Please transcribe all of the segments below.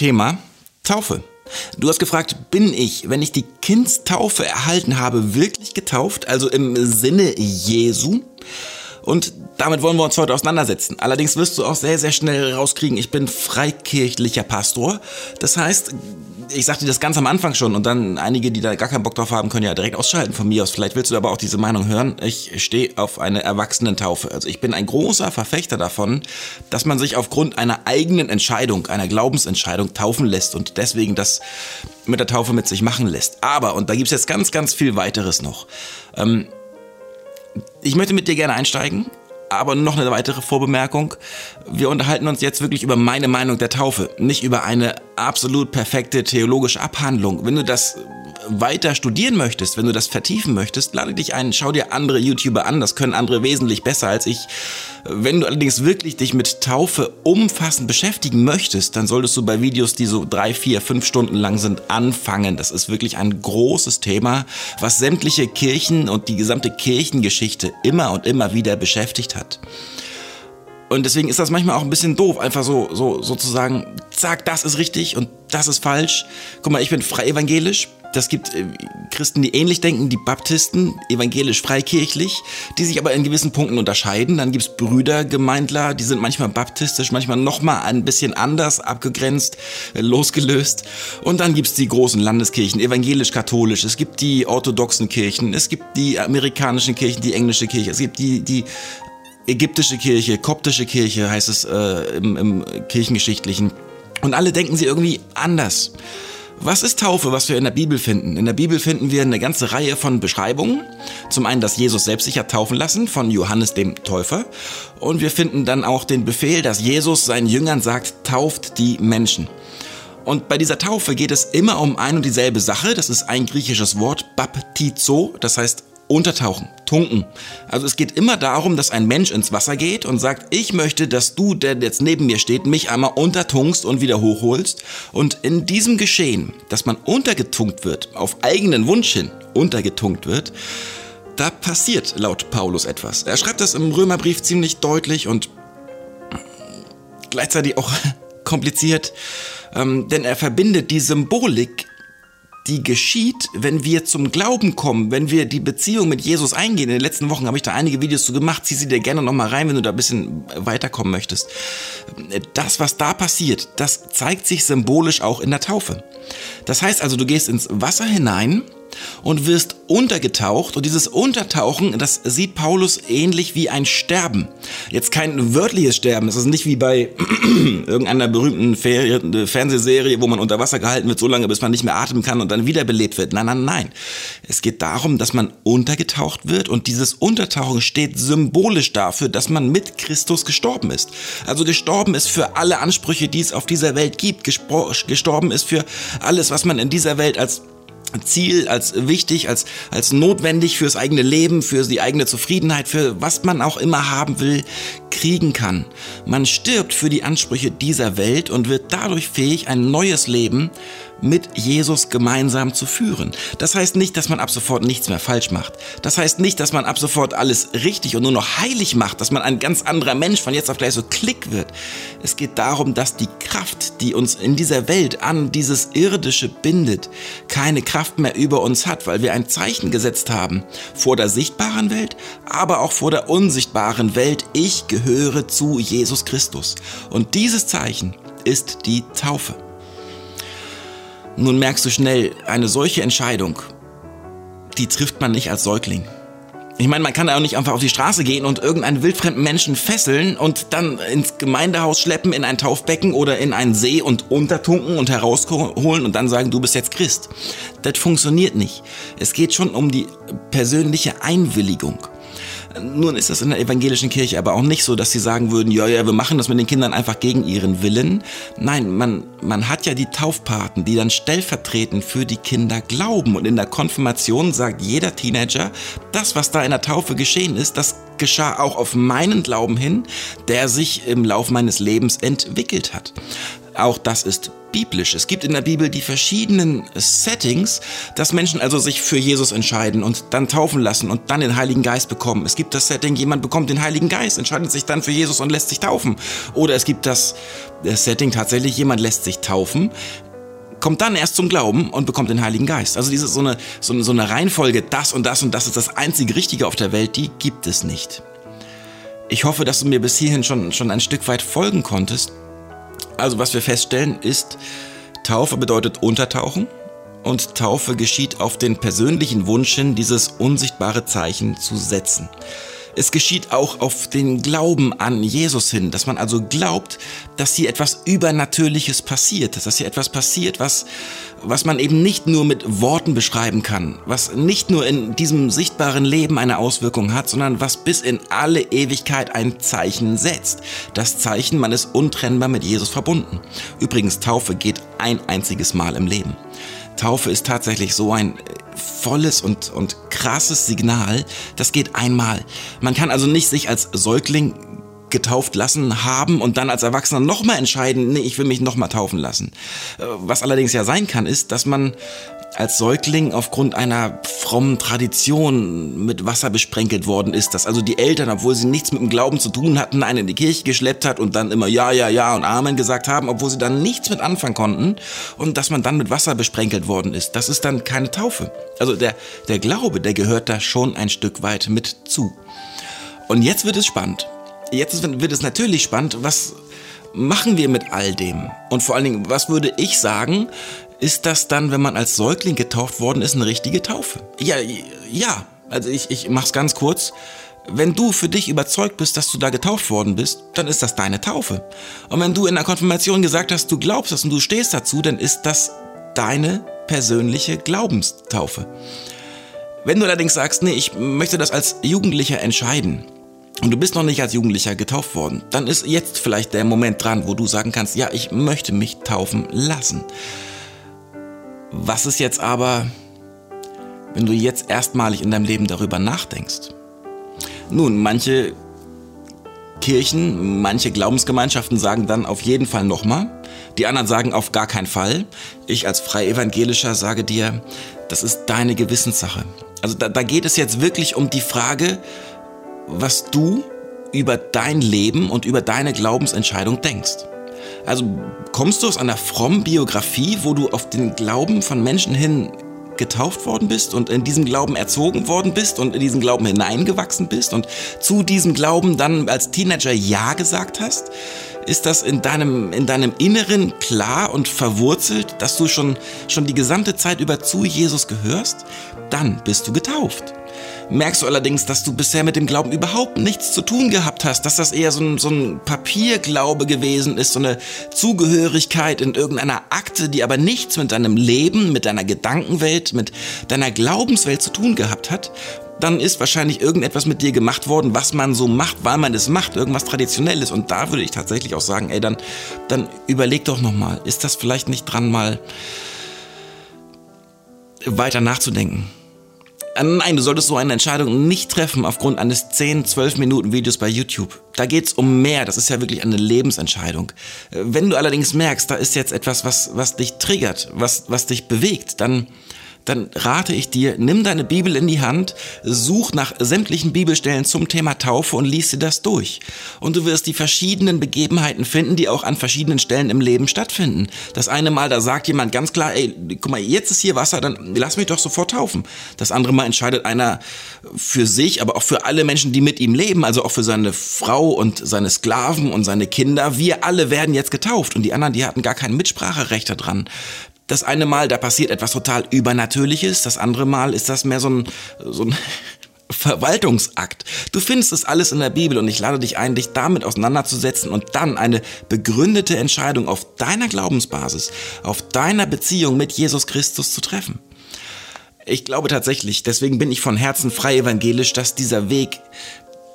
Thema Taufe. Du hast gefragt, bin ich, wenn ich die Kindstaufe erhalten habe, wirklich getauft, also im Sinne Jesu? Und damit wollen wir uns heute auseinandersetzen. Allerdings wirst du auch sehr, sehr schnell rauskriegen, ich bin freikirchlicher Pastor. Das heißt, ich sagte das ganz am Anfang schon und dann einige, die da gar keinen Bock drauf haben, können ja direkt ausschalten von mir aus. Vielleicht willst du aber auch diese Meinung hören. Ich stehe auf eine Erwachsenentaufe. Also ich bin ein großer Verfechter davon, dass man sich aufgrund einer eigenen Entscheidung, einer Glaubensentscheidung taufen lässt und deswegen das mit der Taufe mit sich machen lässt. Aber, und da gibt's jetzt ganz, ganz viel weiteres noch. Ähm, ich möchte mit dir gerne einsteigen aber noch eine weitere Vorbemerkung. Wir unterhalten uns jetzt wirklich über meine Meinung der Taufe, nicht über eine absolut perfekte theologische Abhandlung. Wenn du das weiter studieren möchtest, wenn du das vertiefen möchtest, lade dich ein, schau dir andere YouTuber an, das können andere wesentlich besser als ich. Wenn du allerdings wirklich dich mit Taufe umfassend beschäftigen möchtest, dann solltest du bei Videos, die so drei, vier, fünf Stunden lang sind, anfangen. Das ist wirklich ein großes Thema, was sämtliche Kirchen und die gesamte Kirchengeschichte immer und immer wieder beschäftigt hat. Und deswegen ist das manchmal auch ein bisschen doof, einfach so, so sozusagen, zack, das ist richtig und das ist falsch. Guck mal, ich bin frei evangelisch, das gibt äh, Christen, die ähnlich denken, die Baptisten, evangelisch-freikirchlich, die sich aber in gewissen Punkten unterscheiden. Dann gibt's Brüdergemeindler, die sind manchmal baptistisch, manchmal nochmal ein bisschen anders abgegrenzt, äh, losgelöst. Und dann gibt's die großen Landeskirchen, evangelisch-katholisch. Es gibt die orthodoxen Kirchen, es gibt die amerikanischen Kirchen, die englische Kirche, es gibt die, die ägyptische Kirche, koptische Kirche heißt es äh, im, im Kirchengeschichtlichen. Und alle denken sie irgendwie anders. Was ist Taufe, was wir in der Bibel finden? In der Bibel finden wir eine ganze Reihe von Beschreibungen. Zum einen, dass Jesus selbst sich hat taufen lassen von Johannes dem Täufer. Und wir finden dann auch den Befehl, dass Jesus seinen Jüngern sagt, tauft die Menschen. Und bei dieser Taufe geht es immer um ein und dieselbe Sache. Das ist ein griechisches Wort, baptizo, das heißt untertauchen, tunken. Also es geht immer darum, dass ein Mensch ins Wasser geht und sagt, ich möchte, dass du, der jetzt neben mir steht, mich einmal untertunkst und wieder hochholst. Und in diesem Geschehen, dass man untergetunkt wird, auf eigenen Wunsch hin untergetunkt wird, da passiert laut Paulus etwas. Er schreibt das im Römerbrief ziemlich deutlich und gleichzeitig auch kompliziert, ähm, denn er verbindet die Symbolik die geschieht, wenn wir zum Glauben kommen, wenn wir die Beziehung mit Jesus eingehen. In den letzten Wochen habe ich da einige Videos zu gemacht. Zieh sie dir gerne nochmal rein, wenn du da ein bisschen weiterkommen möchtest. Das, was da passiert, das zeigt sich symbolisch auch in der Taufe. Das heißt also, du gehst ins Wasser hinein, und wirst untergetaucht. Und dieses Untertauchen, das sieht Paulus ähnlich wie ein Sterben. Jetzt kein wörtliches Sterben. Das ist nicht wie bei irgendeiner berühmten Fernsehserie, wo man unter Wasser gehalten wird, so lange, bis man nicht mehr atmen kann und dann wiederbelebt wird. Nein, nein, nein. Es geht darum, dass man untergetaucht wird und dieses Untertauchen steht symbolisch dafür, dass man mit Christus gestorben ist. Also gestorben ist für alle Ansprüche, die es auf dieser Welt gibt. Gestorben ist für alles, was man in dieser Welt als Ziel, als wichtig, als, als notwendig fürs eigene Leben, für die eigene Zufriedenheit, für was man auch immer haben will, kriegen kann. Man stirbt für die Ansprüche dieser Welt und wird dadurch fähig, ein neues Leben mit Jesus gemeinsam zu führen. Das heißt nicht, dass man ab sofort nichts mehr falsch macht. Das heißt nicht, dass man ab sofort alles richtig und nur noch heilig macht, dass man ein ganz anderer Mensch von jetzt auf gleich so klick wird. Es geht darum, dass die Kraft, die uns in dieser Welt an dieses Irdische bindet, keine Kraft mehr über uns hat, weil wir ein Zeichen gesetzt haben vor der sichtbaren Welt, aber auch vor der unsichtbaren Welt. Ich gehöre zu Jesus Christus. Und dieses Zeichen ist die Taufe. Nun merkst du schnell, eine solche Entscheidung, die trifft man nicht als Säugling. Ich meine, man kann auch nicht einfach auf die Straße gehen und irgendeinen wildfremden Menschen fesseln und dann ins Gemeindehaus schleppen, in ein Taufbecken oder in einen See und untertunken und herausholen und dann sagen, du bist jetzt Christ. Das funktioniert nicht. Es geht schon um die persönliche Einwilligung. Nun ist das in der evangelischen Kirche aber auch nicht so, dass sie sagen würden, ja, ja, wir machen das mit den Kindern einfach gegen ihren Willen. Nein, man, man hat ja die Taufpaten, die dann stellvertretend für die Kinder glauben. Und in der Konfirmation sagt jeder Teenager, das, was da in der Taufe geschehen ist, das geschah auch auf meinen Glauben hin, der sich im Lauf meines Lebens entwickelt hat. Auch das ist biblisch. Es gibt in der Bibel die verschiedenen Settings, dass Menschen also sich für Jesus entscheiden und dann taufen lassen und dann den Heiligen Geist bekommen. Es gibt das Setting, jemand bekommt den Heiligen Geist, entscheidet sich dann für Jesus und lässt sich taufen. Oder es gibt das, Setting tatsächlich, jemand lässt sich taufen, kommt dann erst zum Glauben und bekommt den Heiligen Geist. Also diese so eine, so eine, so eine Reihenfolge, das und das und das ist das einzige Richtige auf der Welt, die gibt es nicht. Ich hoffe, dass du mir bis hierhin schon, schon ein Stück weit folgen konntest. Also was wir feststellen ist, Taufe bedeutet untertauchen und Taufe geschieht auf den persönlichen Wunsch hin, dieses unsichtbare Zeichen zu setzen. Es geschieht auch auf den Glauben an Jesus hin, dass man also glaubt, dass hier etwas Übernatürliches passiert, dass hier etwas passiert, was, was man eben nicht nur mit Worten beschreiben kann, was nicht nur in diesem sichtbaren Leben eine Auswirkung hat, sondern was bis in alle Ewigkeit ein Zeichen setzt. Das Zeichen, man ist untrennbar mit Jesus verbunden. Übrigens, Taufe geht ein einziges Mal im Leben. Taufe ist tatsächlich so ein volles und, und krasses Signal. Das geht einmal. Man kann also nicht sich als Säugling getauft lassen haben und dann als Erwachsener nochmal entscheiden, nee, ich will mich nochmal taufen lassen. Äh, was allerdings ja sein kann, ist, dass man als Säugling aufgrund einer frommen Tradition mit Wasser besprenkelt worden ist, dass also die Eltern, obwohl sie nichts mit dem Glauben zu tun hatten, einen in die Kirche geschleppt hat und dann immer Ja, Ja, Ja und Amen gesagt haben, obwohl sie dann nichts mit anfangen konnten und dass man dann mit Wasser besprenkelt worden ist. Das ist dann keine Taufe. Also der, der Glaube, der gehört da schon ein Stück weit mit zu. Und jetzt wird es spannend. Jetzt wird es natürlich spannend, was machen wir mit all dem? Und vor allen Dingen, was würde ich sagen, ist das dann, wenn man als Säugling getauft worden ist, eine richtige Taufe? Ja, ja. Also ich, ich mach's ganz kurz. Wenn du für dich überzeugt bist, dass du da getauft worden bist, dann ist das deine Taufe. Und wenn du in der Konfirmation gesagt hast, du glaubst das und du stehst dazu, dann ist das deine persönliche Glaubenstaufe. Wenn du allerdings sagst, nee, ich möchte das als Jugendlicher entscheiden, und du bist noch nicht als Jugendlicher getauft worden, dann ist jetzt vielleicht der Moment dran, wo du sagen kannst, ja, ich möchte mich taufen lassen. Was ist jetzt aber, wenn du jetzt erstmalig in deinem Leben darüber nachdenkst? Nun, manche Kirchen, manche Glaubensgemeinschaften sagen dann auf jeden Fall nochmal. Die anderen sagen auf gar keinen Fall. Ich als Freievangelischer sage dir, das ist deine Gewissenssache. Also da, da geht es jetzt wirklich um die Frage, was du über dein Leben und über deine Glaubensentscheidung denkst. Also kommst du aus einer frommen Biografie, wo du auf den Glauben von Menschen hin getauft worden bist und in diesem Glauben erzogen worden bist und in diesen Glauben hineingewachsen bist und zu diesem Glauben dann als Teenager Ja gesagt hast? Ist das in deinem, in deinem Inneren klar und verwurzelt, dass du schon, schon die gesamte Zeit über zu Jesus gehörst? Dann bist du getauft. Merkst du allerdings, dass du bisher mit dem Glauben überhaupt nichts zu tun gehabt hast, dass das eher so ein, so ein Papierglaube gewesen ist, so eine Zugehörigkeit in irgendeiner Akte, die aber nichts mit deinem Leben, mit deiner Gedankenwelt, mit deiner Glaubenswelt zu tun gehabt hat, dann ist wahrscheinlich irgendetwas mit dir gemacht worden, was man so macht, weil man es macht, irgendwas Traditionelles. Und da würde ich tatsächlich auch sagen, ey, dann, dann überleg doch nochmal, ist das vielleicht nicht dran, mal weiter nachzudenken? Äh, nein, du solltest so eine Entscheidung nicht treffen aufgrund eines 10, 12 Minuten Videos bei YouTube. Da geht's um mehr, das ist ja wirklich eine Lebensentscheidung. Äh, wenn du allerdings merkst, da ist jetzt etwas, was, was dich triggert, was, was dich bewegt, dann dann rate ich dir, nimm deine Bibel in die Hand, such nach sämtlichen Bibelstellen zum Thema Taufe und lies dir das durch. Und du wirst die verschiedenen Begebenheiten finden, die auch an verschiedenen Stellen im Leben stattfinden. Das eine Mal, da sagt jemand ganz klar, ey, guck mal, jetzt ist hier Wasser, dann lass mich doch sofort taufen. Das andere Mal entscheidet einer für sich, aber auch für alle Menschen, die mit ihm leben, also auch für seine Frau und seine Sklaven und seine Kinder. Wir alle werden jetzt getauft und die anderen, die hatten gar kein Mitspracherecht daran. Das eine Mal, da passiert etwas total Übernatürliches, das andere Mal ist das mehr so ein, so ein Verwaltungsakt. Du findest es alles in der Bibel und ich lade dich ein, dich damit auseinanderzusetzen und dann eine begründete Entscheidung auf deiner Glaubensbasis, auf deiner Beziehung mit Jesus Christus zu treffen. Ich glaube tatsächlich, deswegen bin ich von Herzen frei evangelisch, dass dieser Weg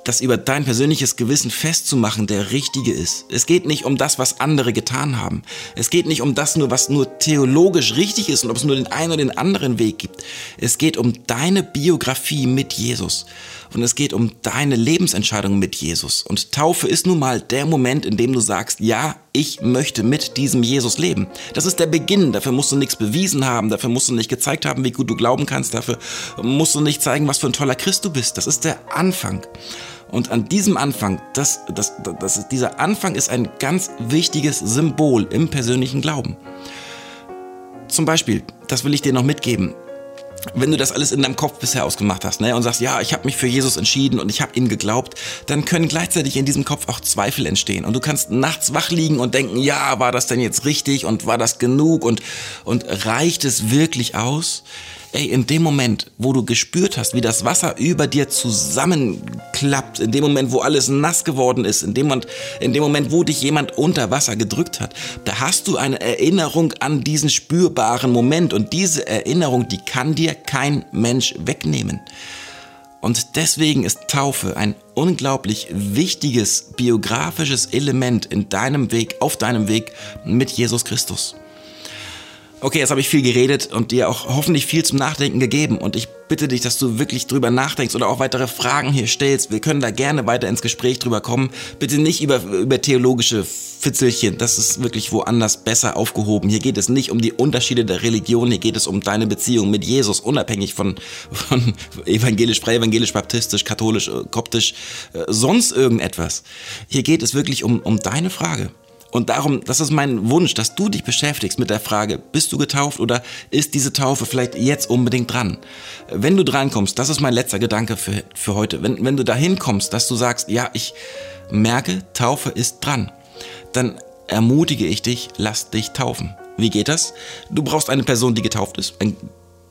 das über dein persönliches Gewissen festzumachen, der richtige ist. Es geht nicht um das, was andere getan haben. Es geht nicht um das nur, was nur theologisch richtig ist und ob es nur den einen oder den anderen Weg gibt. Es geht um deine Biografie mit Jesus. Und es geht um deine Lebensentscheidung mit Jesus. Und Taufe ist nun mal der Moment, in dem du sagst, ja, ich möchte mit diesem Jesus leben. Das ist der Beginn. Dafür musst du nichts bewiesen haben. Dafür musst du nicht gezeigt haben, wie gut du glauben kannst. Dafür musst du nicht zeigen, was für ein toller Christ du bist. Das ist der Anfang. Und an diesem Anfang, das, das, das ist, dieser Anfang ist ein ganz wichtiges Symbol im persönlichen Glauben. Zum Beispiel, das will ich dir noch mitgeben, wenn du das alles in deinem Kopf bisher ausgemacht hast ne, und sagst, ja, ich habe mich für Jesus entschieden und ich habe ihm geglaubt, dann können gleichzeitig in diesem Kopf auch Zweifel entstehen. Und du kannst nachts wach liegen und denken, ja, war das denn jetzt richtig und war das genug und, und reicht es wirklich aus? Ey, in dem Moment, wo du gespürt hast, wie das Wasser über dir zusammenklappt, in dem Moment, wo alles nass geworden ist, in dem Moment, in dem Moment, wo dich jemand unter Wasser gedrückt hat, da hast du eine Erinnerung an diesen spürbaren Moment und diese Erinnerung, die kann dir kein Mensch wegnehmen. Und deswegen ist Taufe ein unglaublich wichtiges biografisches Element in deinem Weg, auf deinem Weg mit Jesus Christus. Okay, jetzt habe ich viel geredet und dir auch hoffentlich viel zum Nachdenken gegeben. Und ich bitte dich, dass du wirklich drüber nachdenkst oder auch weitere Fragen hier stellst. Wir können da gerne weiter ins Gespräch drüber kommen. Bitte nicht über, über theologische Fitzelchen. Das ist wirklich woanders besser aufgehoben. Hier geht es nicht um die Unterschiede der Religion. Hier geht es um deine Beziehung mit Jesus, unabhängig von, von evangelisch, frei evangelisch, baptistisch, katholisch, äh, koptisch, äh, sonst irgendetwas. Hier geht es wirklich um, um deine Frage. Und darum, das ist mein Wunsch, dass du dich beschäftigst mit der Frage, bist du getauft oder ist diese Taufe vielleicht jetzt unbedingt dran? Wenn du drankommst, das ist mein letzter Gedanke für, für heute, wenn, wenn du dahin kommst, dass du sagst, ja, ich merke, Taufe ist dran, dann ermutige ich dich, lass dich taufen. Wie geht das? Du brauchst eine Person, die getauft ist, einen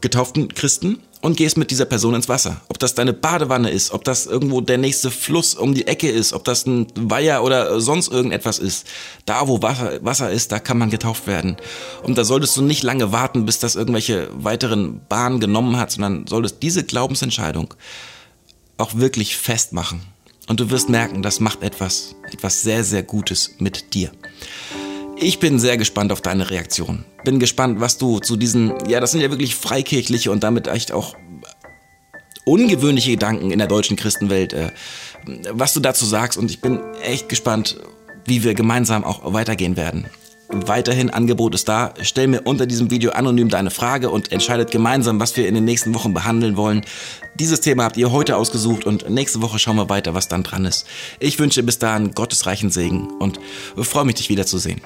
getauften Christen und gehst mit dieser Person ins Wasser. Ob das deine Badewanne ist, ob das irgendwo der nächste Fluss um die Ecke ist, ob das ein Weiher oder sonst irgendetwas ist. Da, wo Wasser, Wasser ist, da kann man getauft werden. Und da solltest du nicht lange warten, bis das irgendwelche weiteren Bahnen genommen hat, sondern solltest diese Glaubensentscheidung auch wirklich festmachen. Und du wirst merken, das macht etwas, etwas sehr, sehr Gutes mit dir. Ich bin sehr gespannt auf deine Reaktion. Bin gespannt, was du zu diesen, ja, das sind ja wirklich freikirchliche und damit echt auch ungewöhnliche Gedanken in der deutschen Christenwelt, äh, was du dazu sagst. Und ich bin echt gespannt, wie wir gemeinsam auch weitergehen werden. Weiterhin Angebot ist da. Stell mir unter diesem Video anonym deine Frage und entscheidet gemeinsam, was wir in den nächsten Wochen behandeln wollen. Dieses Thema habt ihr heute ausgesucht und nächste Woche schauen wir weiter, was dann dran ist. Ich wünsche bis dahin Gottes reichen Segen und freue mich, dich wiederzusehen.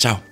Chao.